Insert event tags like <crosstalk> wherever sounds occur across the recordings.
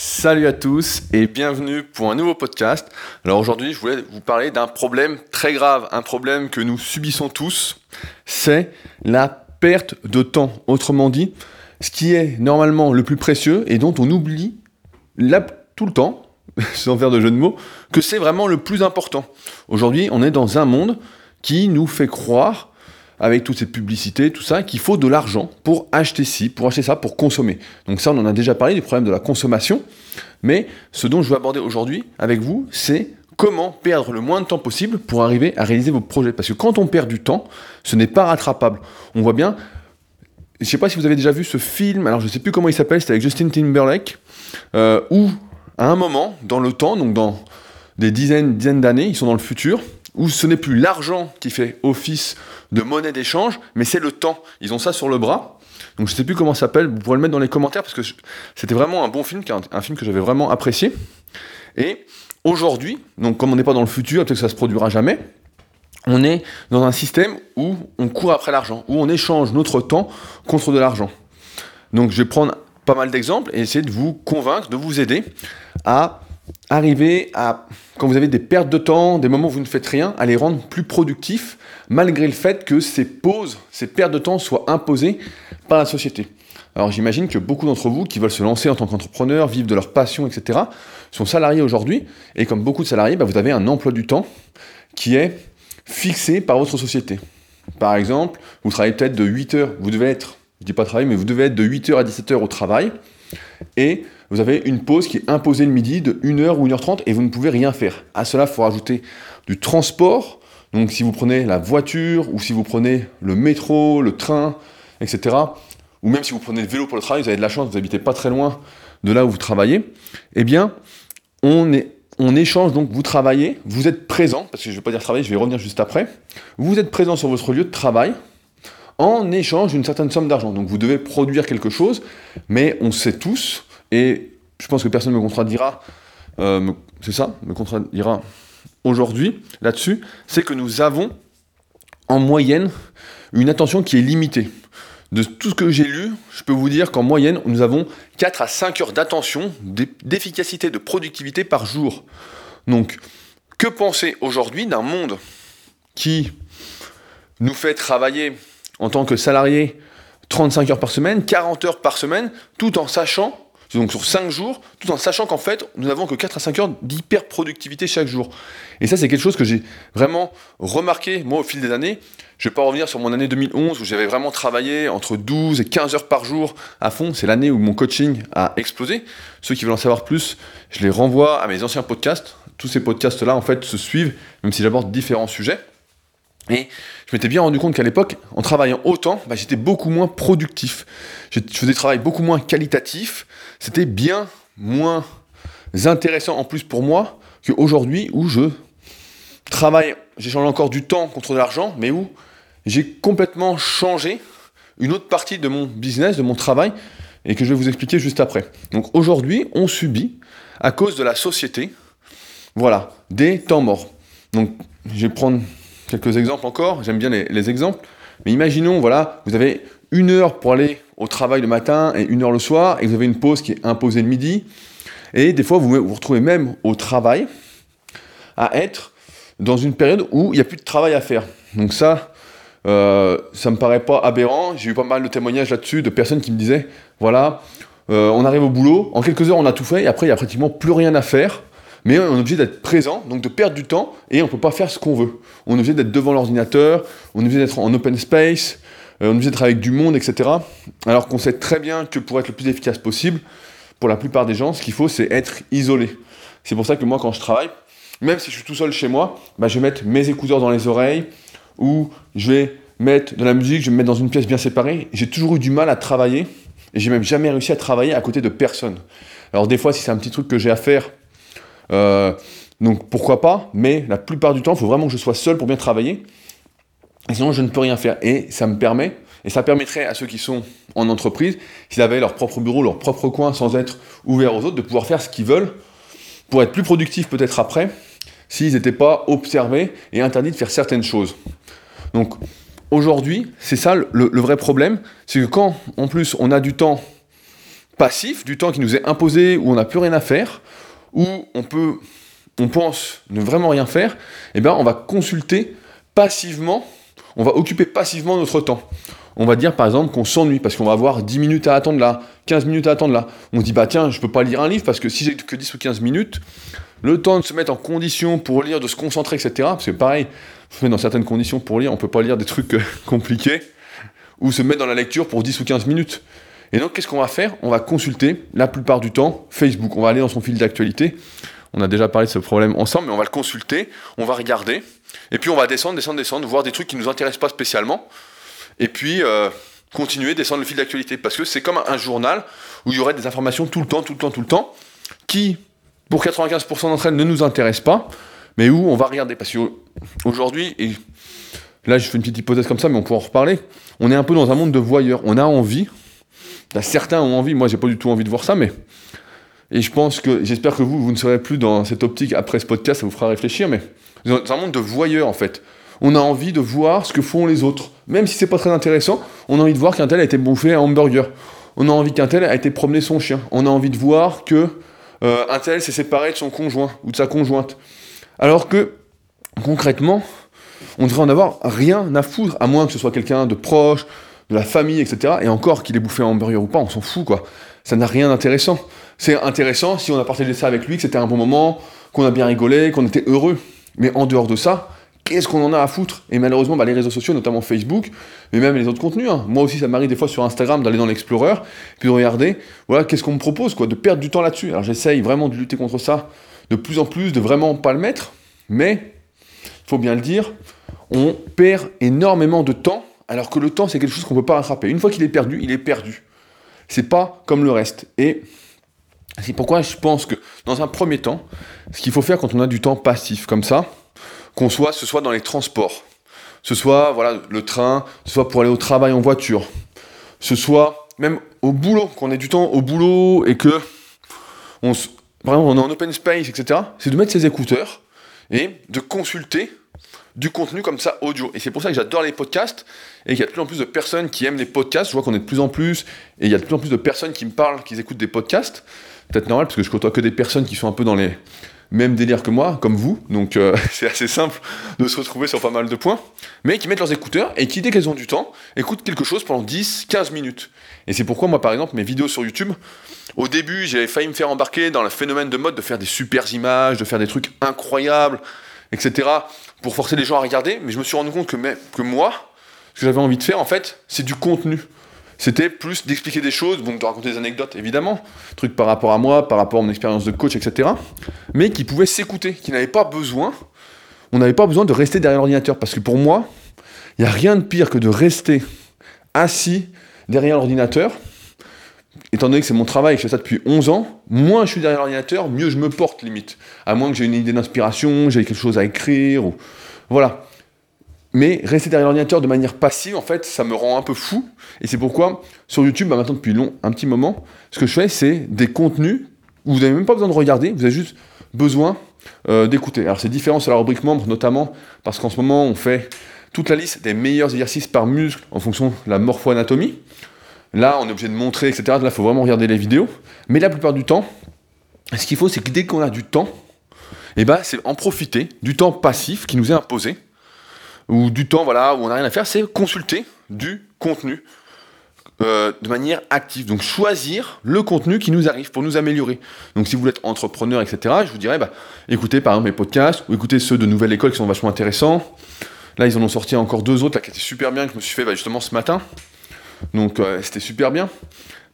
Salut à tous et bienvenue pour un nouveau podcast. Alors aujourd'hui, je voulais vous parler d'un problème très grave, un problème que nous subissons tous, c'est la perte de temps. Autrement dit, ce qui est normalement le plus précieux et dont on oublie tout le temps, <laughs> sans faire de jeu de mots, que c'est vraiment le plus important. Aujourd'hui, on est dans un monde qui nous fait croire avec toutes ces publicités, tout ça, qu'il faut de l'argent pour acheter ci, pour acheter ça, pour consommer. Donc ça, on en a déjà parlé, du problème de la consommation. Mais ce dont je veux aborder aujourd'hui avec vous, c'est comment perdre le moins de temps possible pour arriver à réaliser vos projets. Parce que quand on perd du temps, ce n'est pas rattrapable. On voit bien, je ne sais pas si vous avez déjà vu ce film, alors je ne sais plus comment il s'appelle, c'était avec Justin Timberlake, euh, où à un moment, dans le temps, donc dans des dizaines, dizaines d'années, ils sont dans le futur, où ce n'est plus l'argent qui fait office de monnaie d'échange, mais c'est le temps. Ils ont ça sur le bras. Donc je ne sais plus comment ça s'appelle, vous pourrez le mettre dans les commentaires parce que c'était vraiment un bon film, un, film que j'avais vraiment apprécié. Et aujourd'hui, donc comme on n'est pas dans le futur, peut-être que ça se produira jamais, on est dans un système où on court après l'argent, où on échange notre temps contre de l'argent. Donc je vais prendre pas mal d'exemples et essayer de vous convaincre, de vous aider à arriver à, quand vous avez des pertes de temps, des moments où vous ne faites rien, à les rendre plus productifs, malgré le fait que ces pauses, ces pertes de temps soient imposées par la société. Alors j'imagine que beaucoup d'entre vous qui veulent se lancer en tant qu'entrepreneur, vivre de leur passion, etc., sont salariés aujourd'hui, et comme beaucoup de salariés, bah, vous avez un emploi du temps qui est fixé par votre société. Par exemple, vous travaillez peut-être de 8 heures, vous devez être, je dis pas travailler, mais vous devez être de 8 heures à 17 heures au travail, et vous avez une pause qui est imposée le midi de 1h ou 1h30 et vous ne pouvez rien faire. À cela, il faut rajouter du transport. Donc si vous prenez la voiture ou si vous prenez le métro, le train, etc. Ou même si vous prenez le vélo pour le travail, vous avez de la chance, vous n'habitez pas très loin de là où vous travaillez. Eh bien, on, échange, donc vous travaillez, vous êtes présent, parce que je ne vais pas dire travailler, je vais revenir juste après. Vous êtes présent sur votre lieu de travail, en échange d'une certaine somme d'argent. Donc vous devez produire quelque chose, mais on sait tous et je pense que personne ne me contredira, euh, c'est ça, me contredira aujourd'hui là-dessus, c'est que nous avons en moyenne une attention qui est limitée. De tout ce que j'ai lu, je peux vous dire qu'en moyenne, nous avons 4 à 5 heures d'attention, d'efficacité, de productivité par jour. Donc, que penser aujourd'hui d'un monde qui nous fait travailler en tant que salarié 35 heures par semaine, 40 heures par semaine, tout en sachant donc sur 5 jours, tout en sachant qu'en fait, nous n'avons que 4 à 5 heures d'hyper-productivité chaque jour. Et ça, c'est quelque chose que j'ai vraiment remarqué, moi, au fil des années. Je ne vais pas revenir sur mon année 2011 où j'avais vraiment travaillé entre 12 et 15 heures par jour à fond. C'est l'année où mon coaching a explosé. Ceux qui veulent en savoir plus, je les renvoie à mes anciens podcasts. Tous ces podcasts-là, en fait, se suivent, même si j'aborde différents sujets. Et je m'étais bien rendu compte qu'à l'époque, en travaillant autant, bah, j'étais beaucoup moins productif. Je faisais des travail beaucoup moins qualitatif. C'était bien moins intéressant en plus pour moi qu'aujourd'hui où je travaille, j'échange encore du temps contre de l'argent, mais où j'ai complètement changé une autre partie de mon business, de mon travail, et que je vais vous expliquer juste après. Donc aujourd'hui, on subit, à cause de la société, voilà, des temps morts. Donc je vais prendre quelques exemples encore, j'aime bien les, exemples, mais imaginons, voilà, vous avez une heure pour aller au travail le matin et une heure le soir, et vous avez une pause qui est imposée le midi, et des fois vous vous retrouvez même au travail à être dans une période où il n'y a plus de travail à faire. Donc ça, euh, ça me paraît pas aberrant. J'ai eu pas mal de témoignages là-dessus de personnes qui me disaient, voilà, euh, on arrive au boulot, en quelques heures on a tout fait, et après il n'y a pratiquement plus rien à faire mais on est obligé d'être présent, donc de perdre du temps, et on ne peut pas faire ce qu'on veut. On est obligé d'être devant l'ordinateur, on est obligé d'être en open space, euh, on est obligé d'être avec du monde, etc. Alors qu'on sait très bien que pour être le plus efficace possible, pour la plupart des gens, ce qu'il faut, c'est être isolé. C'est pour ça que moi, quand je travaille, même si je suis tout seul chez moi, bah, je vais mettre mes écouteurs dans les oreilles, ou je vais mettre de la musique, je vais me mettre dans une pièce bien séparée. J'ai toujours eu du mal à travailler, et j'ai même jamais réussi à travailler à côté de personne. Alors des fois, si c'est un petit truc que j'ai à faire, euh, donc pourquoi pas, mais la plupart du temps, il faut vraiment que je sois seul pour bien travailler. Sinon, je ne peux rien faire. Et ça me permet, et ça permettrait à ceux qui sont en entreprise, s'ils avaient leur propre bureau, leur propre coin, sans être ouverts aux autres, de pouvoir faire ce qu'ils veulent pour être plus productifs peut-être après, s'ils n'étaient pas observés et interdits de faire certaines choses. Donc aujourd'hui, c'est ça le, le vrai problème, c'est que quand en plus on a du temps passif, du temps qui nous est imposé, où on n'a plus rien à faire, où on peut, on pense ne vraiment rien faire, eh bien, on va consulter passivement, on va occuper passivement notre temps. On va dire par exemple qu'on s'ennuie parce qu'on va avoir 10 minutes à attendre là, 15 minutes à attendre là. On dit bah tiens, je peux pas lire un livre parce que si j'ai que 10 ou 15 minutes, le temps de se mettre en condition pour lire, de se concentrer, etc. Parce que pareil, se mettre dans certaines conditions pour lire, on peut pas lire des trucs euh, <laughs> compliqués, ou se mettre dans la lecture pour 10 ou 15 minutes. Et donc, qu'est-ce qu'on va faire? On va consulter, la plupart du temps, Facebook. On va aller dans son fil d'actualité. On a déjà parlé de ce problème ensemble, mais on va le consulter, on va regarder, et puis on va descendre, descendre, descendre, voir des trucs qui ne nous intéressent pas spécialement, et puis euh, continuer, descendre le fil d'actualité. Parce que c'est comme un journal où il y aurait des informations tout le temps, tout le temps, tout le temps, qui, pour 95% d'entre elles, ne nous intéressent pas, mais où on va regarder. Parce qu'aujourd'hui, et là je fais une petite hypothèse comme ça, mais on pourra en reparler, on est un peu dans un monde de voyeurs. On a envie, certains ont envie, moi j'ai pas du tout envie de voir ça, mais. Et je pense que, j'espère que vous, vous ne serez plus dans cette optique après ce podcast, ça vous fera réfléchir, mais dans un monde de voyeurs en fait. On a envie de voir ce que font les autres. Même si c'est pas très intéressant, on a envie de voir qu'un tel a été bouffé un hamburger. On a envie qu'un tel a été promener son chien. On a envie de voir que euh, un tel s'est séparé de son conjoint ou de sa conjointe. Alors que, concrètement, on devrait en avoir rien à foutre, à moins que ce soit quelqu'un de proche, de la famille, etc. Et encore qu'il ait bouffé un hamburger ou pas, on s'en fout, quoi. Ça n'a rien d'intéressant. C'est intéressant si on a partagé ça avec lui, que c'était un bon moment, qu'on a bien rigolé, qu'on était heureux. Mais en dehors de ça, qu'est-ce qu'on en a à foutre? Et malheureusement, bah, les réseaux sociaux, notamment Facebook, mais même les autres contenus. Hein. Moi aussi, ça m'arrive des fois sur Instagram d'aller dans l'Explorer, puis de regarder, voilà, qu'est-ce qu'on me propose, quoi, de perdre du temps là-dessus. Alors j'essaye vraiment de lutter contre ça de plus en plus, de vraiment pas le mettre, mais il faut bien le dire, on perd énormément de temps, alors que le temps, c'est quelque chose qu'on ne peut pas rattraper. Une fois qu'il est perdu, il est perdu. C'est pas comme le reste. Et c'est pourquoi je pense que, dans un premier temps, ce qu'il faut faire quand on a du temps passif comme ça, qu'on soit, ce soit dans les transports, ce soit voilà, le train, ce soit pour aller au travail en voiture, ce soit même au boulot, qu'on ait du temps au boulot et que, on, par exemple, on est en open space, etc., c'est de mettre ses écouteurs et de consulter du contenu comme ça audio. Et c'est pour ça que j'adore les podcasts et qu'il y a de plus en plus de personnes qui aiment les podcasts. Je vois qu'on est de plus en plus et il y a de plus en plus de personnes qui me parlent, qui écoutent des podcasts. Peut-être normal parce que je côtoie que des personnes qui sont un peu dans les mêmes délires que moi, comme vous. Donc euh, <laughs> c'est assez simple de se retrouver sur pas mal de points. Mais qui mettent leurs écouteurs et qui, dès qu'elles ont du temps, écoutent quelque chose pendant 10, 15 minutes. Et c'est pourquoi moi, par exemple, mes vidéos sur YouTube, au début, j'avais failli me faire embarquer dans le phénomène de mode de faire des super images, de faire des trucs incroyables, etc pour forcer les gens à regarder, mais je me suis rendu compte que, que moi, ce que j'avais envie de faire, en fait, c'est du contenu. C'était plus d'expliquer des choses, donc de raconter des anecdotes, évidemment, trucs par rapport à moi, par rapport à mon expérience de coach, etc., mais qui pouvaient s'écouter, qui n'avaient pas besoin, on n'avait pas besoin de rester derrière l'ordinateur, parce que pour moi, il n'y a rien de pire que de rester assis derrière l'ordinateur, étant donné que c'est mon travail, je fais ça depuis 11 ans, moins je suis derrière l'ordinateur, mieux je me porte limite. À moins que j'ai une idée d'inspiration, j'ai quelque chose à écrire, ou... voilà. Mais rester derrière l'ordinateur de manière passive, en fait, ça me rend un peu fou. Et c'est pourquoi, sur YouTube, bah, maintenant depuis long, un petit moment, ce que je fais, c'est des contenus où vous n'avez même pas besoin de regarder, vous avez juste besoin euh, d'écouter. Alors c'est différent sur la rubrique membre, notamment parce qu'en ce moment, on fait toute la liste des meilleurs exercices par muscle en fonction de la morpho-anatomie. Là, on est obligé de montrer, etc. Là, il faut vraiment regarder les vidéos. Mais la plupart du temps, ce qu'il faut, c'est que dès qu'on a du temps, eh ben, c'est en profiter du temps passif qui nous est imposé, ou du temps voilà, où on n'a rien à faire, c'est consulter du contenu euh, de manière active. Donc choisir le contenu qui nous arrive pour nous améliorer. Donc si vous êtes entrepreneur, etc., je vous dirais, bah, écoutez par exemple mes podcasts, ou écoutez ceux de Nouvelle École qui sont vachement intéressants. Là, ils en ont sorti encore deux autres là, qui étaient super bien, que je me suis fait bah, justement ce matin. Donc euh, c'était super bien.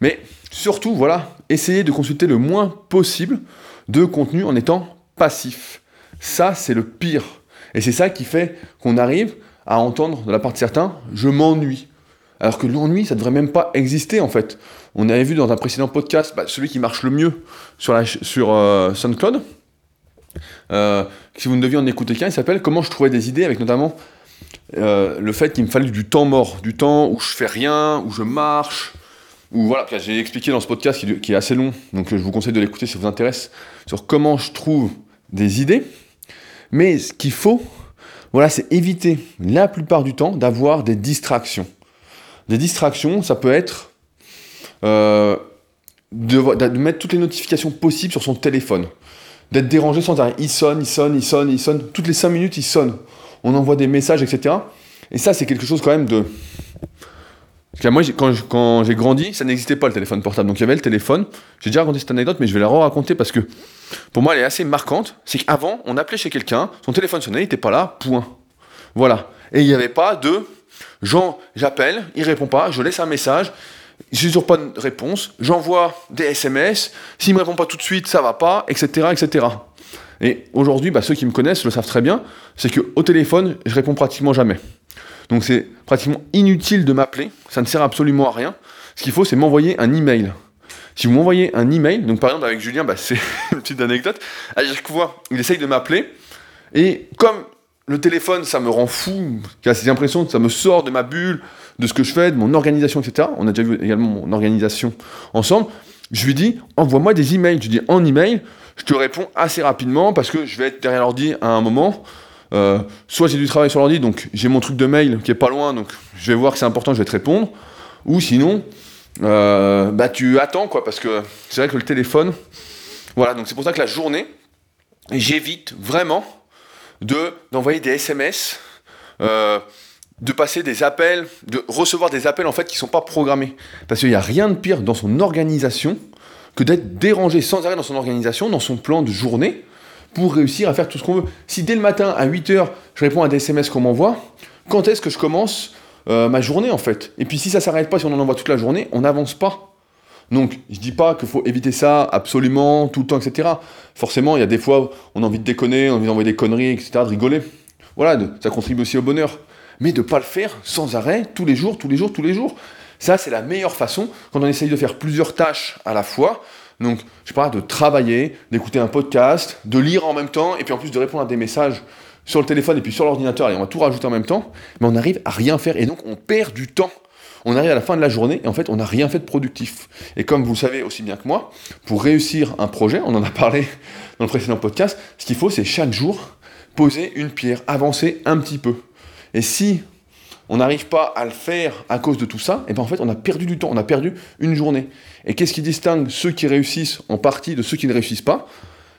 Mais surtout, voilà, essayez de consulter le moins possible de contenu en étant passif. Ça, c'est le pire. Et c'est ça qui fait qu'on arrive à entendre de la part de certains, je m'ennuie. Alors que l'ennui, ça devrait même pas exister en fait. On avait vu dans un précédent podcast, bah, celui qui marche le mieux sur, sur euh, SoundCloud. Euh, si vous ne deviez en écouter qu'un, il s'appelle Comment je trouvais des idées avec notamment euh, le fait qu'il me falle du temps mort, du temps où je fais rien, où je marche, ou voilà, j'ai expliqué dans ce podcast qui, est assez long, donc je vous conseille de l'écouter si ça vous intéresse, sur comment je trouve des idées. Mais ce qu'il faut, voilà, c'est éviter la plupart du temps d'avoir des distractions. Des distractions, ça peut être euh, de, de mettre toutes les notifications possibles sur son téléphone, d'être dérangé sans arrêt. Il sonne, il sonne, il sonne, il sonne. Toutes les 5 minutes, il sonne. On envoie des messages, etc. Et ça, c'est quelque chose quand même de. Parce que moi, quand, j'ai grandi, ça n'existait pas le téléphone portable. Donc il y avait le téléphone. J'ai déjà raconté cette anecdote, mais je vais la raconter parce que pour moi, elle est assez marquante. C'est qu'avant, on appelait chez quelqu'un, son téléphone sonnait, il n'était pas là, point. Voilà. Et il n'y avait pas de j'appelle, il répond pas, je laisse un message, j'ai toujours pas de réponse, j'envoie des SMS, s'il me répond pas tout de suite, ça va pas, etc. etc. Et aujourd'hui, bah, ceux qui me connaissent le savent très bien, c'est qu'au téléphone, je réponds pratiquement jamais. Donc c'est pratiquement inutile de m'appeler, ça ne sert absolument à rien. Ce qu'il faut, c'est m'envoyer un email. Si vous m'envoyez un email, donc par exemple avec Julien, bah, c'est <laughs> une petite anecdote, à chaque fois, il essaye de m'appeler, et comme le téléphone, ça me rend fou, j'ai cette impression que ça me sort de ma bulle, de ce que je fais, de mon organisation, etc. On a déjà vu également mon organisation ensemble. Je lui dis, envoie-moi des emails. Je lui dis, en email, je te réponds assez rapidement parce que je vais être derrière l'ordi à un moment. Euh, soit j'ai du travail sur l'ordi, donc j'ai mon truc de mail qui est pas loin, donc je vais voir que c'est important, je vais te répondre. Ou sinon, euh, bah tu attends quoi, parce que c'est vrai que le téléphone, voilà, donc c'est pour ça que la journée, j'évite vraiment de d'envoyer des SMS, euh, de passer des appels, de recevoir des appels en fait qui sont pas programmés, parce qu'il n'y a rien de pire dans son organisation que d'être dérangé sans arrêt dans son organisation, dans son plan de journée, pour réussir à faire tout ce qu'on veut. Si dès le matin à 8h, je réponds à des SMS qu'on m'envoie, quand est-ce que je commence euh, ma journée en fait? Et puis si ça s'arrête pas, si on en envoie toute la journée, on n'avance pas. Donc, je dis pas qu'il faut éviter ça absolument, tout le temps, etc. Forcément, il y a des fois, on a envie de déconner, on a envie d'envoyer des conneries, etc., de rigoler. Voilà, ça contribue aussi au bonheur. Mais de ne pas le faire sans arrêt, tous les jours, tous les jours, tous les jours. Ça, c'est la meilleure façon quand on essaye de faire plusieurs tâches à la fois. Donc, je sais pas, de travailler, d'écouter un podcast, de lire en même temps, et puis en plus de répondre à des messages sur le téléphone et puis sur l'ordinateur, et on va tout rajouter en même temps, mais on n'arrive à rien faire, et donc on perd du temps on arrive à la fin de la journée et en fait on n'a rien fait de productif. Et comme vous le savez aussi bien que moi, pour réussir un projet, on en a parlé dans le précédent podcast, ce qu'il faut c'est chaque jour poser une pierre, avancer un petit peu. Et si on n'arrive pas à le faire à cause de tout ça, et eh bien en fait on a perdu du temps, on a perdu une journée. Et qu'est-ce qui distingue ceux qui réussissent en partie de ceux qui ne réussissent pas?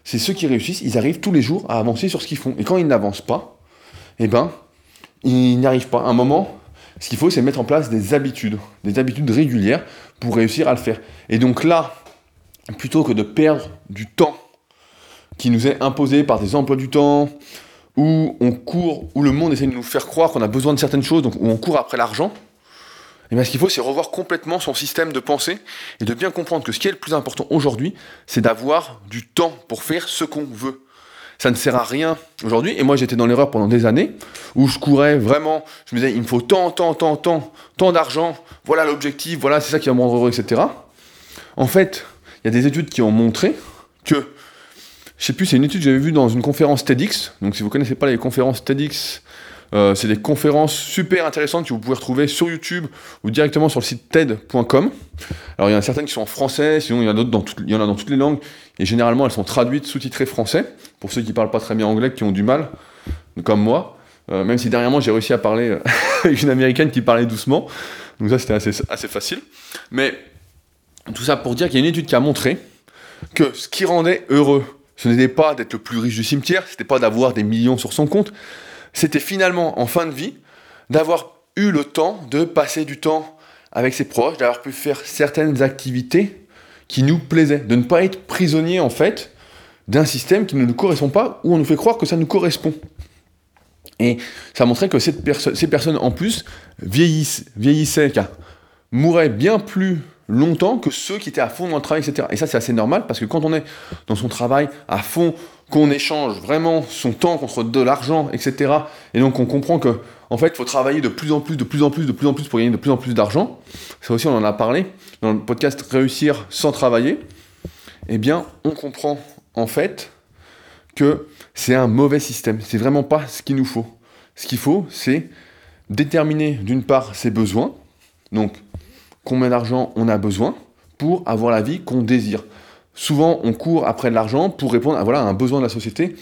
C'est ceux qui réussissent, ils arrivent tous les jours à avancer sur ce qu'ils font. Et quand ils n'avancent pas, eh ben ils n'y arrivent pas. À un moment, ce qu'il faut, c'est mettre en place des habitudes, des habitudes régulières pour réussir à le faire. Et donc là, plutôt que de perdre du temps qui nous est imposé par des emplois du temps, où on court, où le monde essaie de nous faire croire qu'on a besoin de certaines choses, donc où on court après l'argent, et eh bien ce qu'il faut, c'est revoir complètement son système de pensée et de bien comprendre que ce qui est le plus important aujourd'hui, c'est d'avoir du temps pour faire ce qu'on veut ça ne sert à rien aujourd'hui. Et moi, j'étais dans l'erreur pendant des années où je courais vraiment. Je me disais, il me faut tant, tant, tant, tant, tant d'argent. Voilà l'objectif. Voilà, c'est ça qui va me rendre heureux, etc. En fait, il y a des études qui ont montré que, je sais plus, c'est une étude que j'avais vue dans une conférence TEDx. Donc, si vous connaissez pas les conférences TEDx, euh, c'est des conférences super intéressantes que vous pouvez retrouver sur YouTube ou directement sur le site TED.com. Alors il y en a certaines qui sont en français, sinon il y en a d'autres dans, il y en a dans toutes les langues, et généralement elles sont traduites, sous-titrées français, pour ceux qui parlent pas très bien anglais, qui ont du mal, comme moi. Euh, même si dernièrement j'ai réussi à parler euh, <laughs> avec une américaine qui parlait doucement, donc ça c'était assez facile. Mais tout ça pour dire qu'il y a une étude qui a montré que ce qui rendait heureux, ce n'était pas d'être le plus riche du cimetière, c'était pas d'avoir des millions sur son compte, c'était finalement en fin de vie d'avoir eu le temps de passer du temps avec ses proches, d'avoir pu faire certaines activités qui nous plaisaient, de ne pas être prisonnier en fait d'un système qui ne nous correspond pas ou on nous fait croire que ça nous correspond. Et ça montrait que ces personnes en plus vieillissaient, car mouraient bien plus longtemps que ceux qui étaient à fond dans le travail, etc. Et ça, c'est assez normal parce que quand on est dans son travail à fond, qu'on échange vraiment son temps contre de l'argent, etc. Et donc on comprend que en fait, il faut travailler de plus en plus, de plus en plus, de plus en plus pour gagner de plus en plus d'argent. Ça aussi, on en a parlé dans le podcast Réussir sans travailler. Eh bien, on comprend en fait que c'est un mauvais système. C'est vraiment pas ce qu'il nous faut. Ce qu'il faut, c'est déterminer d'une part ses besoins, donc combien d'argent on a besoin pour avoir la vie qu'on désire. Souvent, on court après de l'argent pour répondre à, voilà, un besoin de la société.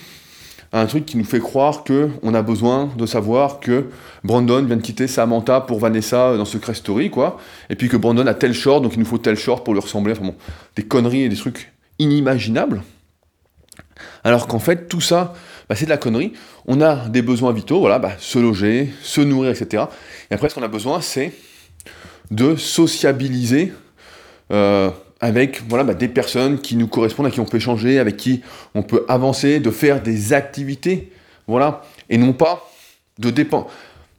un truc qui nous fait croire que on a besoin de savoir que Brandon vient de quitter Samantha pour Vanessa dans Secret Story, quoi. Et puis que Brandon a tel short, donc il nous faut tel short pour lui ressembler. Enfin bon, des conneries et des trucs inimaginables. Alors qu'en fait, tout ça, bah, c'est de la connerie. On a des besoins vitaux, voilà, bah, se loger, se nourrir, etc. Et après, ce qu'on a besoin, c'est de sociabiliser euh, avec voilà, bah, des personnes qui nous correspondent, à qui on peut échanger, avec qui on peut avancer, de faire des activités, voilà, et non pas de dépendre,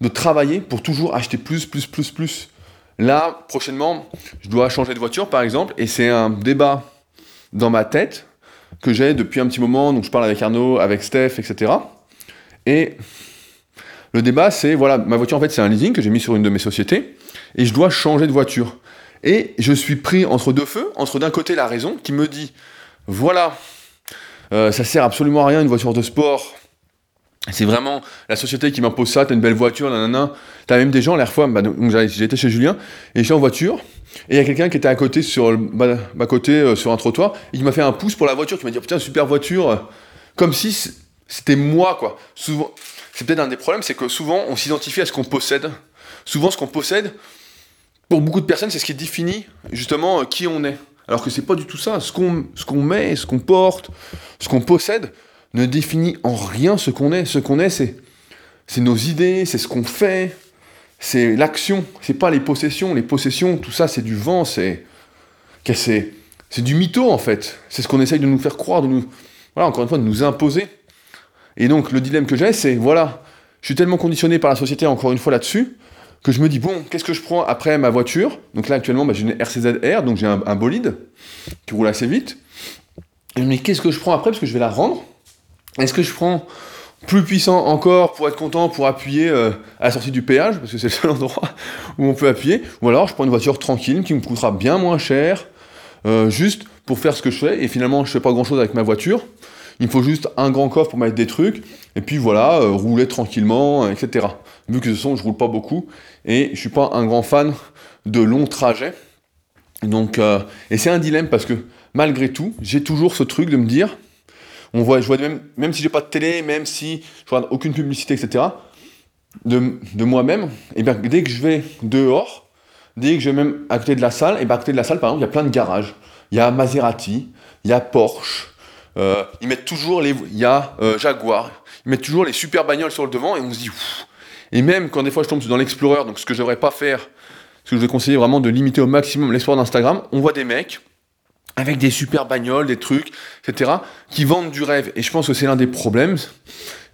de travailler pour toujours acheter plus, plus, plus, plus. Là, prochainement, je dois changer de voiture, par exemple, et c'est un débat dans ma tête que j'ai depuis un petit moment, donc je parle avec Arnaud, avec Steph, etc. Et le débat, c'est, voilà, ma voiture, en fait, c'est un leasing que j'ai mis sur une de mes sociétés, et je dois changer de voiture. Et je suis pris entre deux feux, entre d'un côté la raison qui me dit voilà, euh, ça sert absolument à rien une voiture de sport. C'est vraiment la société qui m'impose ça, t'as une belle voiture, nanana. T'as même des gens, l'air fois, bah, j'étais chez Julien, et j'étais en voiture, et il y a quelqu'un qui était à côté, sur bah, ma côté, euh, sur un trottoir, et qui m'a fait un pouce pour la voiture, qui m'a dit, putain, super voiture, comme si c'était moi, quoi. Souvent, c'est peut-être un des problèmes, c'est que souvent, on s'identifie à ce qu'on possède. Souvent, ce qu'on possède, pour beaucoup de personnes, c'est ce qui définit justement qui on est. Alors que c'est pas du tout ça. Ce qu'on ce qu'on met, ce qu'on porte, ce qu'on possède, ne définit en rien ce qu'on est. Ce qu'on est, c'est c'est nos idées, c'est ce qu'on fait, c'est l'action. C'est pas les possessions. Les possessions, tout ça, c'est du vent. C'est c'est? C'est du mytho en fait. C'est ce qu'on essaye de nous faire croire, de nous voilà encore une fois de nous imposer. Et donc le dilemme que j'ai, c'est voilà, je suis tellement conditionné par la société encore une fois là-dessus que je me dis, bon, qu'est-ce que je prends après ma voiture? Donc là, actuellement, bah, j'ai une RCZR, donc j'ai un, bolide qui roule assez vite. Mais qu'est-ce que je prends après? Parce que je vais la rendre. Est-ce que je prends plus puissant encore pour être content, pour appuyer euh, à la sortie du péage, parce que c'est le seul <laughs> endroit où on peut appuyer, ou alors je prends une voiture tranquille qui me coûtera bien moins cher, euh, juste pour faire ce que je fais, et finalement je fais pas grand chose avec ma voiture, il me faut juste un grand coffre pour mettre des trucs, et puis voilà, euh, rouler tranquillement, etc. Vu que ce son, je roule pas beaucoup, et je suis pas un grand fan de longs trajets. Donc, euh, et c'est un dilemme parce que malgré tout, j'ai toujours ce truc de me dire, on voit, je vois même, même si j'ai pas de télé, même si je regarde aucune publicité, etc. De, de moi-même, et bien dès que je vais dehors, dès que je vais même à côté de la salle, et bien à côté de la salle, par exemple, il y a plein de garages. Il y a Maserati, il y a Porsche, euh, ils mettent toujours les. Il y a euh, Jaguar, ils mettent toujours les super bagnoles sur le devant et on se dit. Et même quand des fois je tombe dans l'Explorer, donc ce que je devrais pas faire, ce que je vais conseiller vraiment de limiter au maximum l'Explorer d'Instagram, on voit des mecs avec des super bagnoles, des trucs, etc., qui vendent du rêve. Et je pense que c'est l'un des problèmes.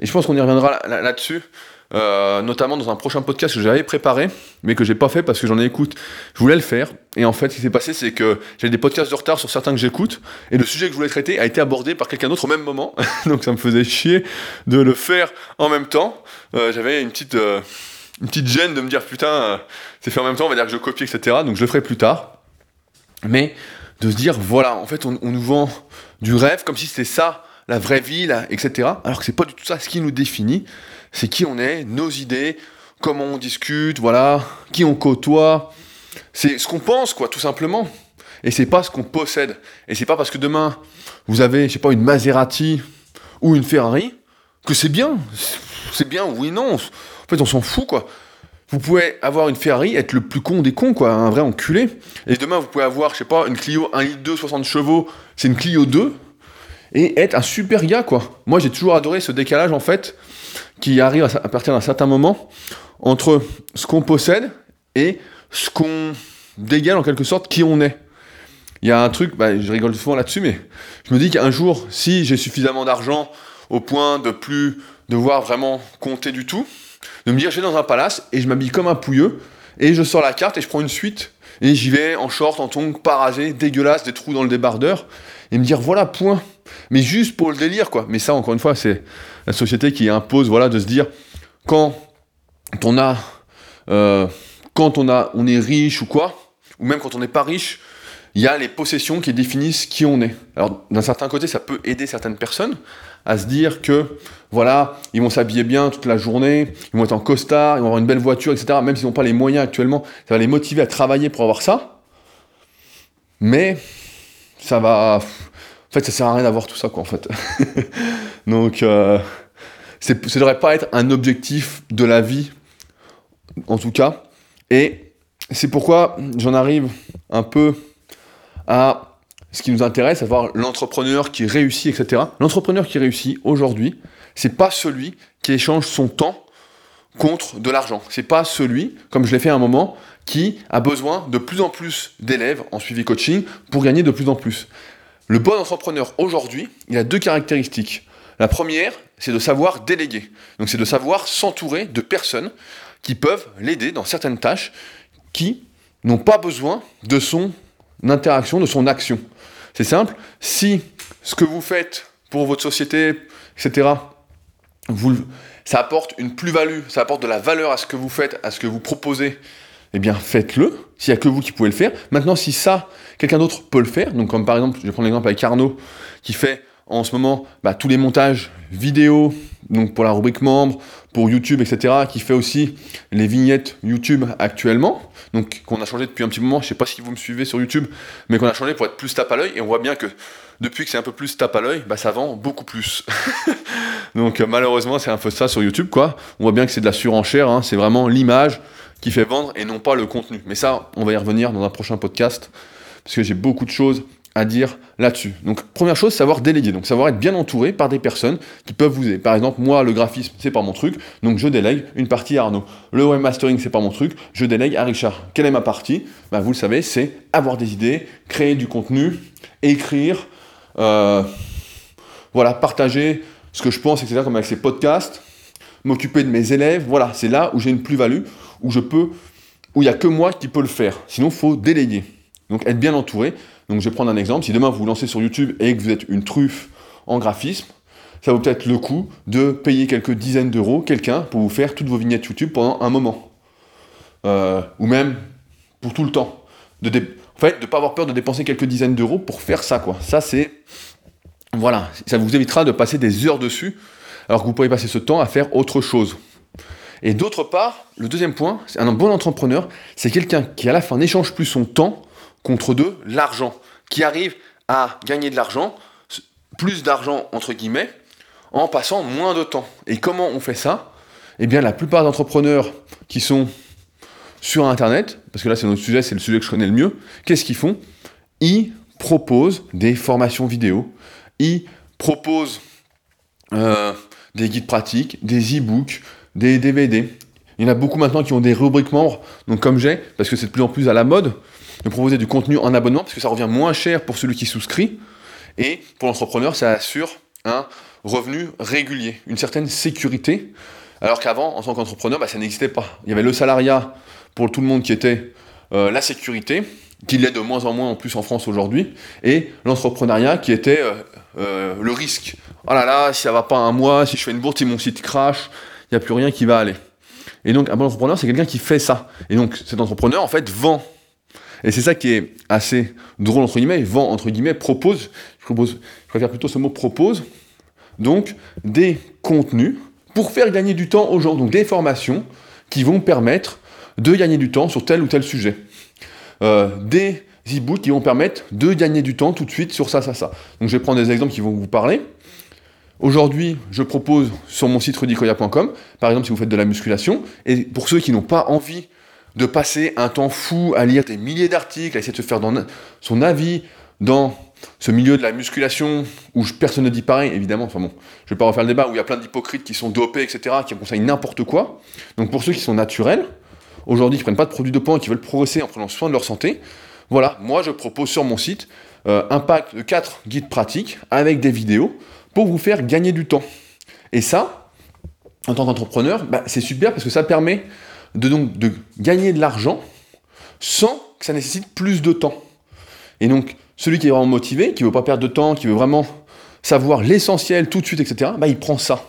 Et je pense qu'on y reviendra là-dessus. Euh, notamment dans un prochain podcast que j'avais préparé, mais que j'ai pas fait parce que j'en ai écoute. Je voulais le faire, et en fait, ce qui s'est passé, c'est que j'avais des podcasts de retard sur certains que j'écoute, et le sujet que je voulais traiter a été abordé par quelqu'un d'autre au même moment, <laughs> donc ça me faisait chier de le faire en même temps. Euh, j'avais une petite, euh, une petite gêne de me dire putain, c'est fait en même temps, on va dire que je copie, etc. Donc je le ferai plus tard. Mais de se dire voilà, en fait, on, on nous vend du rêve comme si c'était ça la vraie vie, là, etc. Alors que c'est pas du tout ça ce qui nous définit c'est qui on est, nos idées, comment on discute, voilà, qui on côtoie. C'est ce qu'on pense, quoi, tout simplement. Et c'est pas ce qu'on possède. Et c'est pas parce que demain, vous avez, je sais pas, une Maserati ou une Ferrari, que c'est bien. C'est bien, oui, non. En fait, on s'en fout, quoi. Vous pouvez avoir une Ferrari, être le plus con des cons, quoi, un vrai enculé. Et demain, vous pouvez avoir, je sais pas, une Clio 1 litre 2, 60 chevaux, c'est une Clio 2, et être un super gars, quoi. Moi, j'ai toujours adoré ce décalage, en fait, qui arrive à, partir d'un certain moment entre ce qu'on possède et ce qu'on dégage en quelque sorte qui on est. Il y a un truc, bah, je rigole souvent là-dessus, mais je me dis qu'un jour, si j'ai suffisamment d'argent au point de plus devoir vraiment compter du tout, de me dire je vais dans un palace et je m'habille comme un pouilleux et je sors la carte et je prends une suite et j'y vais en short, en tongs, parasé, dégueulasse, des trous dans le débardeur et me dire voilà, point. Mais juste pour le délire, quoi. Mais ça, encore une fois, c'est la société qui impose, voilà, de se dire quand on a, euh, quand on a, on est riche ou quoi, ou même quand on n'est pas riche, il y a les possessions qui définissent qui on est. Alors, d'un certain côté, ça peut aider certaines personnes à se dire que, voilà, ils vont s'habiller bien toute la journée, ils vont être en costard, ils vont avoir une belle voiture, etc. Même s'ils n'ont pas les moyens actuellement, ça va les motiver à travailler pour avoir ça. Mais ça va. En fait, ça sert à rien d'avoir tout ça, quoi, en fait. <laughs> Donc, euh, ça ne devrait pas être un objectif de la vie, en tout cas. Et c'est pourquoi j'en arrive un peu à ce qui nous intéresse, à voir l'entrepreneur qui réussit, etc. L'entrepreneur qui réussit aujourd'hui, c'est pas celui qui échange son temps contre de l'argent. C'est pas celui, comme je l'ai fait à un moment, qui a besoin de plus en plus d'élèves en suivi coaching pour gagner de plus en plus. Le bon entrepreneur aujourd'hui, il a deux caractéristiques. La première, c'est de savoir déléguer. Donc c'est de savoir s'entourer de personnes qui peuvent l'aider dans certaines tâches qui n'ont pas besoin de son interaction, de son action. C'est simple, si ce que vous faites pour votre société, etc., ça apporte une plus-value, ça apporte de la valeur à ce que vous faites, à ce que vous proposez, eh bien faites-le, s'il n'y a que vous qui pouvez le faire. Maintenant, si ça, quelqu'un d'autre peut le faire, donc comme par exemple, je vais prendre l'exemple avec Arnaud, qui fait en ce moment bah, tous les montages vidéo, donc pour la rubrique membre, pour YouTube, etc., qui fait aussi les vignettes YouTube actuellement, donc qu'on a changé depuis un petit moment, je ne sais pas si vous me suivez sur YouTube, mais qu'on a changé pour être plus tape à l'œil, et on voit bien que depuis que c'est un peu plus tape à l'œil, bah, ça vend beaucoup plus. <laughs> donc malheureusement, c'est un peu ça sur YouTube, quoi. On voit bien que c'est de la surenchère, hein. c'est vraiment l'image qui fait vendre et non pas le contenu. Mais ça, on va y revenir dans un prochain podcast, parce que j'ai beaucoup de choses à dire là-dessus. Donc première chose, savoir déléguer, donc savoir être bien entouré par des personnes qui peuvent vous aider. Par exemple, moi, le graphisme, c'est pas mon truc, donc je délègue une partie à Arnaud. Le webmastering, c'est pas mon truc, je délègue à Richard. Quelle est ma partie? Bah, Vous le savez, c'est avoir des idées, créer du contenu, écrire, euh, voilà, partager ce que je pense, etc., comme avec ces podcasts, m'occuper de mes élèves, voilà, c'est là où j'ai une plus-value, où je peux, où il n'y a que moi qui peux le faire. Sinon, faut déléguer. Donc être bien entouré. Donc je vais prendre un exemple. Si demain vous vous lancez sur YouTube et que vous êtes une truffe en graphisme, ça vaut peut-être le coup de payer quelques dizaines d'euros quelqu'un pour vous faire toutes vos vignettes YouTube pendant un moment. Euh, ou même pour tout le temps. En fait, de ne pas avoir peur de dépenser quelques dizaines d'euros pour faire ça, quoi. Ça, c'est... Voilà, ça vous évitera de passer des heures dessus, alors que vous pourriez passer ce temps à faire autre chose. Et d'autre part, le deuxième point, un bon entrepreneur, c'est quelqu'un qui à la fin n'échange plus son temps contre de l'argent, qui arrive à gagner de l'argent, plus d'argent entre guillemets, en passant moins de temps. Et comment on fait ça? Eh bien, la plupart d'entrepreneurs qui sont sur Internet, parce que là c'est notre sujet, c'est le sujet que je connais le mieux, qu'est-ce qu'ils font? Ils proposent des formations vidéo, ils proposent euh, des guides pratiques, des e-books, des DVD. Il y en a beaucoup maintenant qui ont des rubriques membres, donc comme j'ai, parce que c'est de plus en plus à la mode, de proposer du contenu en abonnement parce que ça revient moins cher pour celui qui souscrit et pour l'entrepreneur ça assure un revenu régulier, une certaine sécurité. Alors qu'avant, en tant qu'entrepreneur, bah, ça n'existait pas. Il y avait le salariat pour tout le monde qui était euh, la sécurité, qui l'est de moins en moins en plus en France aujourd'hui, et l'entrepreneuriat qui était euh, euh, le risque. Oh là là, si ça va pas un mois, si je fais une bourse, si mon site crash, il n'y a plus rien qui va aller. Et donc un bon entrepreneur, c'est quelqu'un qui fait ça. Et donc cet entrepreneur, en fait, vend et c'est ça qui est assez drôle, entre guillemets, vend, entre guillemets, propose, je, préfère plutôt ce mot propose, donc des contenus pour faire gagner du temps aux gens, donc des formations qui vont permettre de gagner du temps sur tel ou tel sujet. Euh, des e-books qui vont permettre de gagner du temps tout de suite sur ça, ça, ça. Donc je vais prendre des exemples qui vont vous parler. Aujourd'hui, je propose sur mon site rudicoya.com, par exemple si vous faites de la musculation, et pour ceux qui n'ont pas envie de passer un temps fou à lire des milliers d'articles, à essayer de se faire son avis dans ce milieu de la musculation où personne ne dit pareil, évidemment, enfin bon, je vais pas refaire le débat, où il y a plein d'hypocrites qui sont dopés, etc., qui conseillent n'importe quoi. Donc pour ceux qui sont naturels, aujourd'hui qui prennent pas de produits dopants et qui veulent progresser en prenant soin de leur santé, voilà, moi je propose sur mon site euh, un pack de 4 guides pratiques avec des vidéos pour vous faire gagner du temps. Et ça, en tant qu'entrepreneur, bah, c'est super parce que ça permet de, donc, de gagner de l'argent sans que ça nécessite plus de temps. Et donc, celui qui est vraiment motivé, qui veut pas perdre de temps, qui veut vraiment savoir l'essentiel tout de suite, etc., bah, il prend ça.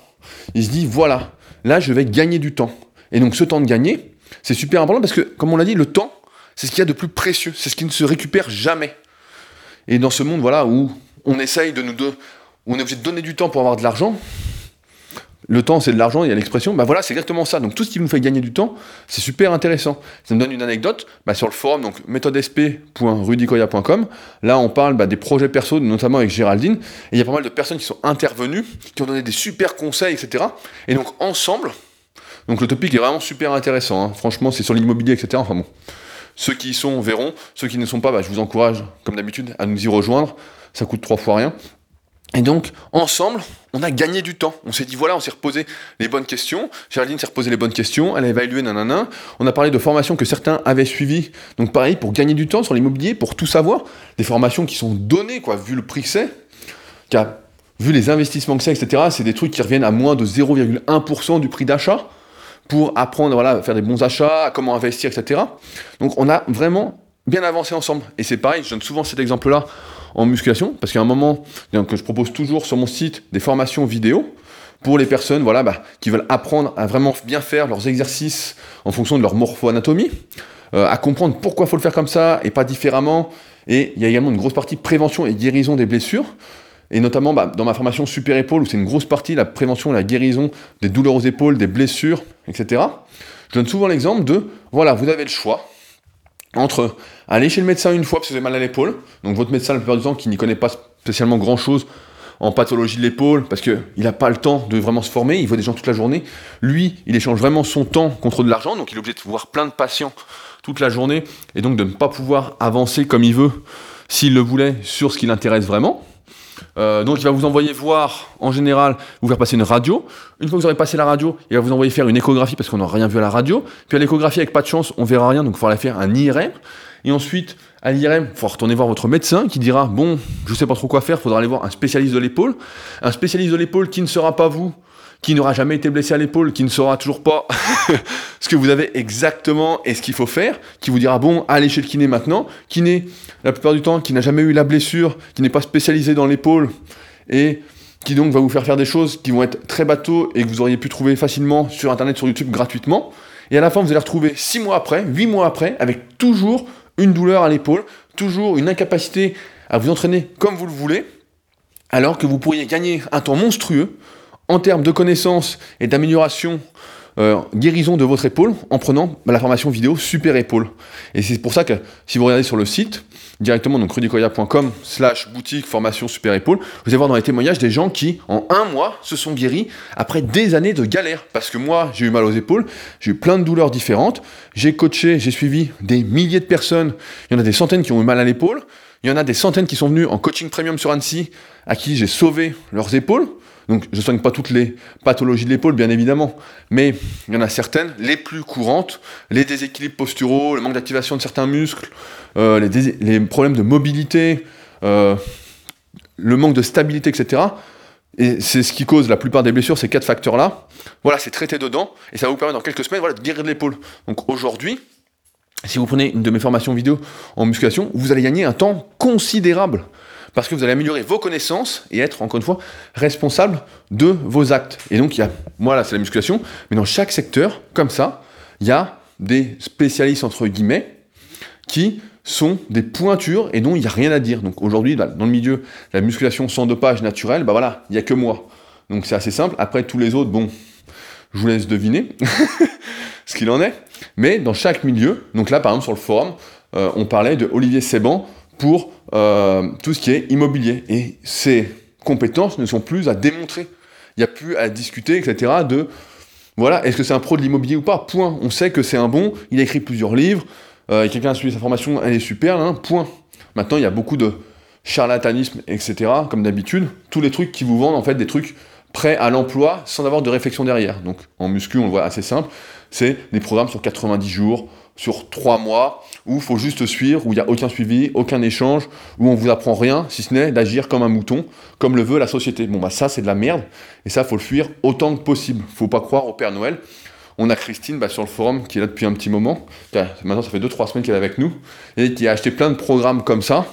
Il se dit, voilà, là, je vais gagner du temps. Et donc, ce temps de gagner, c'est super important parce que, comme on l'a dit, le temps, c'est ce qu'il y a de plus précieux, c'est ce qui ne se récupère jamais. Et dans ce monde, voilà, où on essaye de nous... où on est obligé de donner du temps pour avoir de l'argent, le temps c'est de l'argent, il y a l'expression, bah voilà, c'est exactement ça. Donc tout ce qui nous fait gagner du temps, c'est super intéressant. Ça me donne une anecdote, bah, sur le forum, donc méthodesp.rudicoya.com, là on parle bah, des projets perso, notamment avec Géraldine, et il y a pas mal de personnes qui sont intervenues, qui ont donné des super conseils, etc. Et donc ensemble, donc le topic est vraiment super intéressant, hein. franchement c'est sur l'immobilier, etc. Enfin bon, ceux qui y sont verront, ceux qui ne sont pas, bah, je vous encourage, comme d'habitude, à nous y rejoindre, ça coûte trois fois rien. Et donc, ensemble, on a gagné du temps. On s'est dit, voilà, on s'est reposé les bonnes questions. Géraldine s'est reposé les bonnes questions. Elle a évalué, nanana. On a parlé de formations que certains avaient suivies. Donc, pareil, pour gagner du temps sur l'immobilier, pour tout savoir. Des formations qui sont données, quoi, vu le prix que c'est. Vu les investissements que c'est, etc. C'est des trucs qui reviennent à moins de 0,1% du prix d'achat pour apprendre voilà, à faire des bons achats, à comment investir, etc. Donc, on a vraiment bien avancé ensemble. Et c'est pareil, je donne souvent cet exemple-là en musculation, parce a un moment que je propose toujours sur mon site des formations vidéo pour les personnes voilà, bah, qui veulent apprendre à vraiment bien faire leurs exercices en fonction de leur morpho-anatomie, euh, à comprendre pourquoi il faut le faire comme ça et pas différemment. Et il y a également une grosse partie prévention et guérison des blessures, et notamment bah, dans ma formation super épaule, où c'est une grosse partie la prévention la guérison des douleurs aux épaules, des blessures, etc. Je donne souvent l'exemple de, voilà, vous avez le choix, entre aller chez le médecin une fois parce que vous avez mal à l'épaule, donc votre médecin, la plupart du temps, qui n'y connaît pas spécialement grand chose en pathologie de l'épaule, parce qu'il n'a pas le temps de vraiment se former, il voit des gens toute la journée. Lui, il échange vraiment son temps contre de l'argent, donc il est obligé de voir plein de patients toute la journée, et donc de ne pas pouvoir avancer comme il veut, s'il le voulait, sur ce qui l'intéresse vraiment. Euh, donc il va vous envoyer voir, en général, vous faire passer une radio. Une fois que vous aurez passé la radio, il va vous envoyer faire une échographie parce qu'on n'a rien vu à la radio. Puis à l'échographie, avec pas de chance, on verra rien, donc il faudra faire un IRM. Et ensuite, à l'IRM, il faudra retourner voir votre médecin qui dira Bon, je sais pas trop quoi faire, il faudra aller voir un spécialiste de l'épaule. Un spécialiste de l'épaule qui ne sera pas vous, qui n'aura jamais été blessé à l'épaule, qui ne saura toujours pas <laughs> ce que vous avez exactement et ce qu'il faut faire, qui vous dira bon, allez chez le kiné maintenant, kiné la plupart du temps qui n'a jamais eu la blessure, qui n'est pas spécialisé dans l'épaule et qui donc va vous faire faire des choses qui vont être très bateaux et que vous auriez pu trouver facilement sur internet, sur YouTube gratuitement. Et à la fin, vous allez retrouver 6 mois après, 8 mois après, avec toujours une douleur à l'épaule, toujours une incapacité à vous entraîner comme vous le voulez, alors que vous pourriez gagner un temps monstrueux en termes de connaissances et d'amélioration, euh, guérison de votre épaule en prenant bah, la formation vidéo Super Épaule. Et c'est pour ça que si vous regardez sur le site, directement donc rudicoya.com slash boutique formation super épaule, vous allez voir dans les témoignages des gens qui en un mois se sont guéris après des années de galère. Parce que moi j'ai eu mal aux épaules, j'ai eu plein de douleurs différentes, j'ai coaché, j'ai suivi des milliers de personnes, il y en a des centaines qui ont eu mal à l'épaule, il y en a des centaines qui sont venus en coaching premium sur Annecy à qui j'ai sauvé leurs épaules. Donc je ne soigne pas toutes les pathologies de l'épaule, bien évidemment, mais il y en a certaines, les plus courantes, les déséquilibres posturaux, le manque d'activation de certains muscles, euh, les, problèmes de mobilité, euh, le manque de stabilité, etc. Et c'est ce qui cause la plupart des blessures, ces quatre facteurs-là. Voilà, c'est traité dedans, et ça va vous permettre dans quelques semaines de guérir de l'épaule. Donc aujourd'hui, si vous prenez une de mes formations vidéo en musculation, vous allez gagner un temps considérable parce que vous allez améliorer vos connaissances et être, encore une fois, responsable de vos actes. Et donc, il y a, moi là, c'est la musculation, mais dans chaque secteur, comme ça, il y a des spécialistes, entre guillemets, qui sont des pointures et dont il n'y a rien à dire. Donc aujourd'hui, dans le milieu de la musculation sans dopage naturel, bah voilà, il n'y a que moi. Donc c'est assez simple. Après, tous les autres, bon, je vous laisse deviner <laughs> ce qu'il en est. Mais dans chaque milieu, donc là, par exemple, sur le forum, euh, on parlait de Olivier Seban, pour euh, tout ce qui est immobilier. Et ces compétences ne sont plus à démontrer. Il n'y a plus à discuter, etc. de, voilà, est-ce que c'est un pro de l'immobilier ou pas? Point. On sait que c'est un bon, il a écrit plusieurs livres, euh, quelqu'un a suivi sa formation, elle est super, hein, point. Maintenant, il y a beaucoup de charlatanisme, etc., comme d'habitude. Tous les trucs qui vous vendent, en fait, des trucs prêts à l'emploi sans avoir de réflexion derrière. Donc, en muscu, on le voit assez simple, c'est des programmes sur 90 jours, sur trois mois où il faut juste suivre, où il n'y a aucun suivi, aucun échange, où on vous apprend rien, si ce n'est d'agir comme un mouton, comme le veut la société. Bon, bah ça, c'est de la merde, et ça, faut le fuir autant que possible. Faut pas croire au Père Noël. On a Christine bah, sur le forum qui est là depuis un petit moment. Maintenant, ça fait 2-3 semaines qu'elle est avec nous, et qui a acheté plein de programmes comme ça,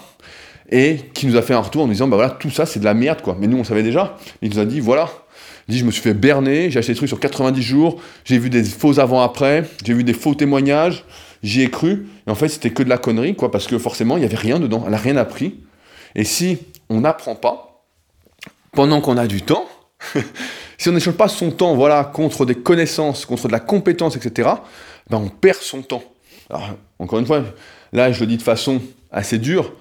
et qui nous a fait un retour en nous disant, bah voilà, tout ça, c'est de la merde, quoi. Mais nous, on savait déjà. Il nous a dit, voilà, il je me suis fait berner, j'ai acheté des trucs sur 90 jours, j'ai vu des faux avant-après, j'ai vu des faux témoignages, j'y ai cru, et en fait, c'était que de la connerie, quoi, parce que forcément, il n'y avait rien dedans, elle n'a rien appris. Et si on n'apprend pas, pendant qu'on a du temps, <laughs> si on n'échange pas son temps, voilà, contre des connaissances, contre de la compétence, etc., ben on perd son temps. Alors, encore une fois, là, je le dis de façon assez dure,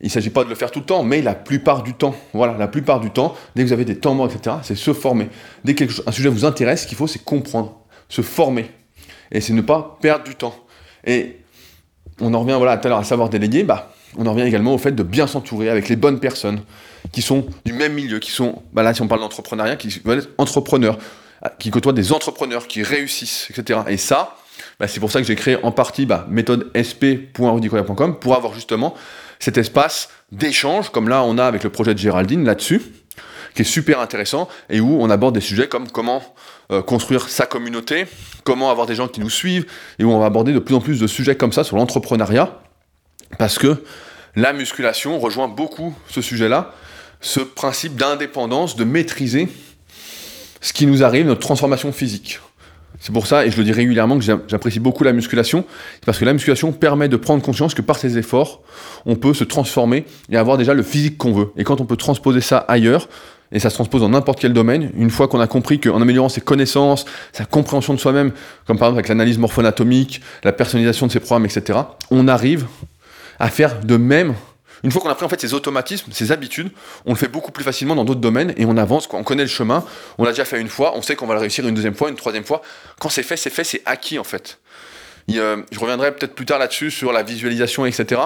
il ne s'agit pas de le faire tout le temps, mais la plupart du temps, voilà, la plupart du temps, dès que vous avez des temps morts, etc., c'est se former. Dès qu'un sujet vous intéresse, ce qu'il faut, c'est comprendre, se former. Et c'est ne pas perdre du temps. Et on en revient voilà, tout à l'heure à savoir déléguer, bah, on en revient également au fait de bien s'entourer avec les bonnes personnes qui sont du même milieu, qui sont, bah si on parle d'entrepreneuriat, qui veulent être entrepreneurs, qui côtoient des entrepreneurs, qui réussissent, etc. Et ça, bah, c'est pour ça que j'ai créé en partie bah, méthode sp.rudicoya.com pour avoir justement cet espace d'échange, comme là on a avec le projet de Géraldine là-dessus, qui est super intéressant et où on aborde des sujets comme comment euh, construire sa communauté, comment avoir des gens qui nous suivent, et où on va aborder de plus en plus de sujets comme ça sur l'entrepreneuriat, parce que la musculation rejoint beaucoup ce sujet-là, ce principe d'indépendance, de maîtriser ce qui nous arrive, notre transformation physique. C'est pour ça, et je le dis régulièrement, que j'apprécie beaucoup la musculation, parce que la musculation permet de prendre conscience que par ses efforts, on peut se transformer et avoir déjà le physique qu'on veut. Et quand on peut transposer ça ailleurs, et ça se transpose dans n'importe quel domaine, une fois qu'on a compris qu'en améliorant ses connaissances, sa compréhension de soi-même, comme par exemple avec l'analyse morpho-anatomique, la personnalisation de ses programmes, etc., on arrive à faire de même une fois qu'on a pris en fait ces automatismes, ces habitudes, on le fait beaucoup plus facilement dans d'autres domaines et on avance, on connaît le chemin, on l'a déjà fait une fois, on sait qu'on va le réussir une deuxième fois, une troisième fois. Quand c'est fait, c'est fait, c'est acquis en fait. je reviendrai peut-être plus tard là-dessus sur la visualisation, etc.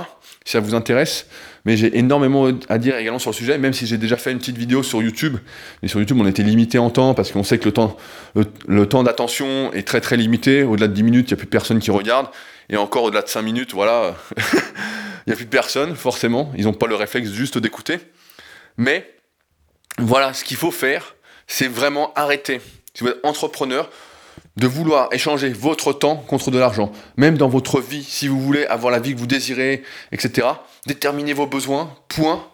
Si ça vous intéresse. Mais j'ai énormément à dire également sur le sujet, même si j'ai déjà fait une petite vidéo sur YouTube. Et sur YouTube, on était limité en temps parce qu'on sait que le temps, le, temps d'attention est très très limité. Au-delà de 10 minutes, il n'y a plus personne qui regarde. Et encore au-delà de 5 minutes, voilà. <laughs> n'y a plus personne, forcément. Ils n'ont pas le réflexe juste d'écouter. Mais voilà, ce qu'il faut faire, c'est vraiment arrêter. Si vous êtes entrepreneur, de vouloir échanger votre temps contre de l'argent. Même dans votre vie, si vous voulez avoir la vie que vous désirez, etc. Déterminez vos besoins, point,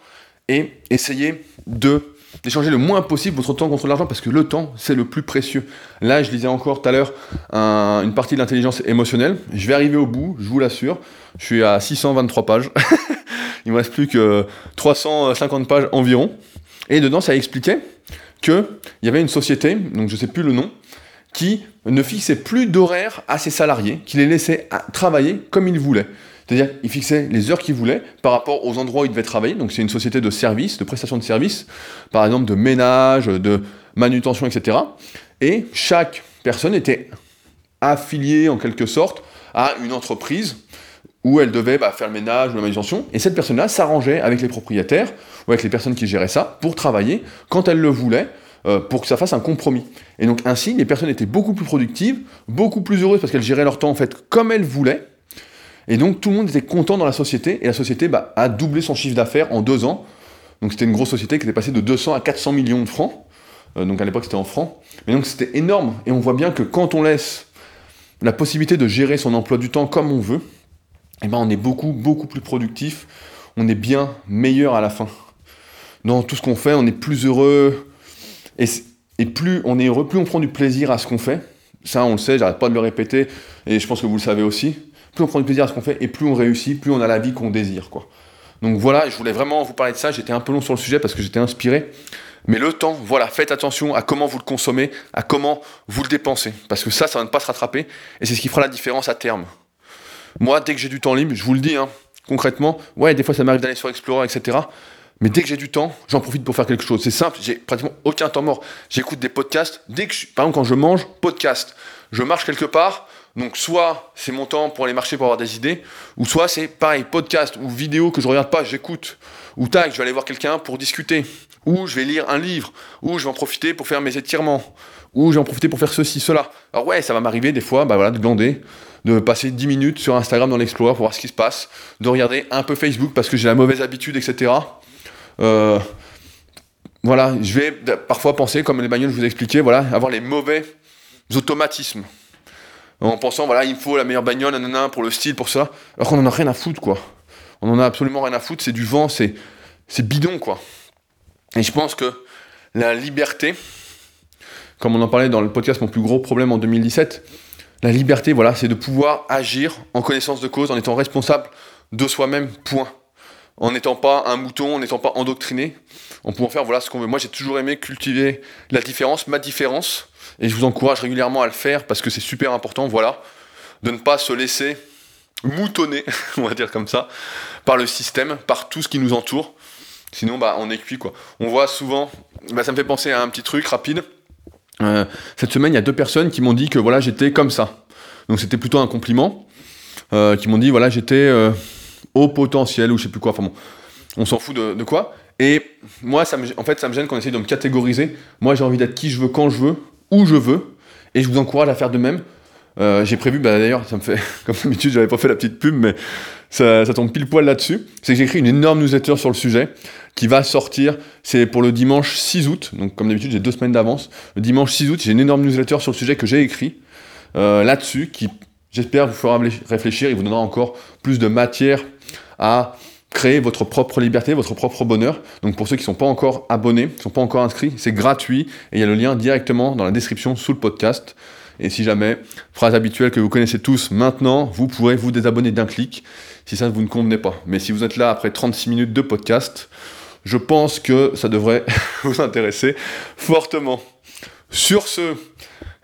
et essayez de d'échanger le moins possible votre temps contre l'argent parce que le temps, c'est le plus précieux. Là, je lisais encore tout à l'heure une partie de l'intelligence émotionnelle. Je vais arriver au bout, je vous l'assure. Je suis à 623 pages. <laughs> Il me reste plus que 350 pages environ. Et dedans, ça expliquait qu'il y avait une société, donc je sais plus le nom, qui ne fixait plus d'horaire à ses salariés, qui les laissait travailler comme ils voulaient. C'est-à-dire qu'il fixait les heures qu'il voulait par rapport aux endroits où il devait travailler. Donc c'est une société de services, de prestation de services, par exemple de ménage, de manutention, etc. Et chaque personne était affiliée en quelque sorte à une entreprise où elle devait bah, faire le ménage ou la manutention. Et cette personne-là s'arrangeait avec les propriétaires ou avec les personnes qui géraient ça pour travailler quand elle le voulait euh, pour que ça fasse un compromis. Et donc ainsi, les personnes étaient beaucoup plus productives, beaucoup plus heureuses parce qu'elles géraient leur temps en fait comme elles voulaient et donc tout le monde était content dans la société, et la société bah, a doublé son chiffre d'affaires en deux ans. Donc c'était une grosse société qui était passée de 200 à 400 millions de francs. Euh, donc à l'époque c'était en francs. Mais donc c'était énorme. Et on voit bien que quand on laisse la possibilité de gérer son emploi du temps comme on veut, eh ben on est beaucoup, beaucoup plus productif. On est bien meilleur à la fin. Dans tout ce qu'on fait, on est plus heureux. Et, et plus on est heureux, plus on prend du plaisir à ce qu'on fait. Ça, on le sait, j'arrête pas de le répéter. Et je pense que vous le savez aussi plus on prend du plaisir à ce qu'on fait et plus on réussit, plus on a la vie qu'on désire. Donc voilà, je voulais vraiment vous parler de ça. J'étais un peu long sur le sujet parce que j'étais inspiré. Mais le temps, voilà, faites attention à comment vous le consommez, à comment vous le dépensez. Parce que ça, ça va ne pas se rattraper. Et c'est ce qui fera la différence à terme. Moi, dès que j'ai du temps libre, je vous le dis, hein, concrètement, ouais, des fois ça m'arrive d'aller sur Explorer, etc. Mais dès que j'ai du temps, j'en profite pour faire quelque chose. C'est simple, j'ai pratiquement aucun temps mort. J'écoute des podcasts. Dès que je, par exemple, quand je mange, podcast. Je marche quelque part, donc soit c'est mon temps pour aller marcher pour avoir des idées, ou soit c'est pareil, podcast ou vidéo que je regarde pas, j'écoute. Ou tac, je vais aller voir quelqu'un pour discuter. Ou je vais lire un livre. Ou je vais en profiter pour faire mes étirements. Ou je vais en profiter pour faire ceci, cela. Alors ouais, ça va m'arriver des fois, bah voilà, de glander, de passer 10 minutes sur Instagram dans l'Explorer pour voir ce qui se passe, de regarder un peu Facebook parce que j'ai la mauvaise habitude, etc. Euh, voilà, je vais parfois penser, comme les bagnoles, je vous ai expliqué, voilà, avoir les mauvais automatismes en pensant, voilà, il me faut la meilleure bagnole, nanana, pour le style, pour ça. Alors qu'on en a rien à foutre, quoi. On en a absolument rien à foutre, c'est du vent, c'est, c'est bidon, quoi. Et je pense que la liberté, comme on en parlait dans le podcast Mon plus gros problème en 2017, la liberté, voilà, c'est de pouvoir agir en connaissance de cause, en étant responsable de soi-même, point. en n'étant pas un mouton, en n'étant pas endoctriné, en pouvant faire voilà ce qu'on veut. Moi, j'ai toujours aimé cultiver la différence, ma différence, et je vous encourage régulièrement à le faire parce que c'est super important, voilà, de ne pas se laisser moutonner, <laughs> on va dire comme ça, par le système, par tout ce qui nous entoure. Sinon, bah, on est cuit, quoi. On voit souvent, bah, ça me fait penser à un petit truc rapide. Euh, cette semaine, il y a deux personnes qui m'ont dit que voilà, j'étais comme ça. Donc c'était plutôt un compliment. Euh, qui m'ont dit voilà, j'étais euh, au potentiel ou je sais plus quoi. Enfin bon, on s'en fout de, quoi. Et moi, ça me, en fait, ça me gêne qu'on essaye de me catégoriser. Moi, j'ai envie d'être qui je veux, quand je veux, où je veux. Et je vous encourage à faire de même. j'ai prévu, bah, d'ailleurs, ça me fait, <laughs> comme d'habitude, j'avais pas fait la petite pub, mais ça, tombe pile poil là-dessus. C'est que j'ai écrit une énorme newsletter sur le sujet qui va sortir. C'est pour le dimanche 6 août. Donc, comme d'habitude, j'ai deux semaines d'avance. Le dimanche 6 août, j'ai une énorme newsletter sur le sujet que j'ai écrit euh, là-dessus qui, j'espère, vous fera réfléchir et vous donnera encore plus de matière à créer votre propre liberté, votre propre bonheur. Donc pour ceux qui ne sont pas encore abonnés, qui ne sont pas encore inscrits, c'est gratuit et il y a le lien directement dans la description sous le podcast. Et si jamais, phrase habituelle que vous connaissez tous maintenant, vous pourrez vous désabonner d'un clic si ça ne vous convenait pas. Mais si vous êtes là après 36 minutes de podcast, je pense que ça devrait <laughs> vous intéresser fortement. Sur ce,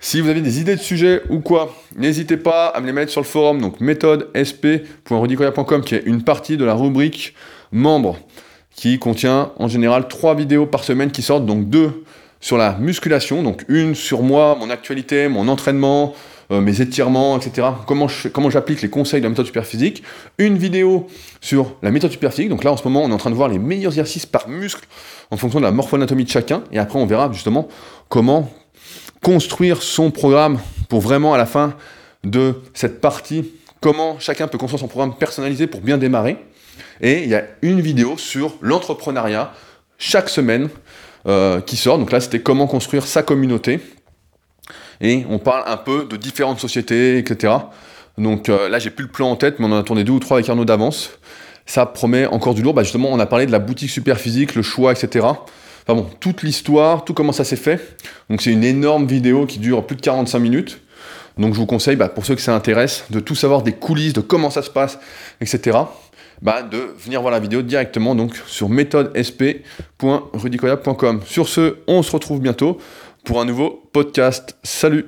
si vous avez des idées de sujets ou quoi, n'hésitez pas à me les mettre sur le forum, donc méthodesp.rudicoya.com, qui est une partie de la rubrique membres, qui contient en général trois vidéos par semaine qui sortent, donc deux sur la musculation, donc une sur moi, mon actualité, mon entraînement, euh, mes étirements, etc. Comment, j'applique les conseils de la méthode superphysique. Une vidéo sur la méthode superphysique. Donc là, en ce moment, on est en train de voir les meilleurs exercices par muscle en fonction de la morphoanatomie de chacun. Et après, on verra justement comment construire son programme pour vraiment, à la fin de cette partie, comment chacun peut construire son programme personnalisé pour bien démarrer. Et il y a une vidéo sur l'entrepreneuriat chaque semaine euh, qui sort. Donc là, c'était comment construire sa communauté. Et on parle un peu de différentes sociétés, etc. Donc euh, là, j'ai plus le plan en tête, mais on en a tourné deux ou trois avec Arnaud d'avance. Ça promet encore du lourd. Bah, justement, on a parlé de la boutique super physique, le choix, etc. Enfin bon, toute l'histoire, tout comment ça s'est fait. Donc c'est une énorme vidéo qui dure plus de 45 minutes. Donc je vous conseille, bah, pour ceux que ça intéresse, de tout savoir des coulisses, de comment ça se passe, etc bah, de venir voir la vidéo directement donc sur méthodesp.rudicoya.com. Sur ce, on se retrouve bientôt pour un nouveau podcast. Salut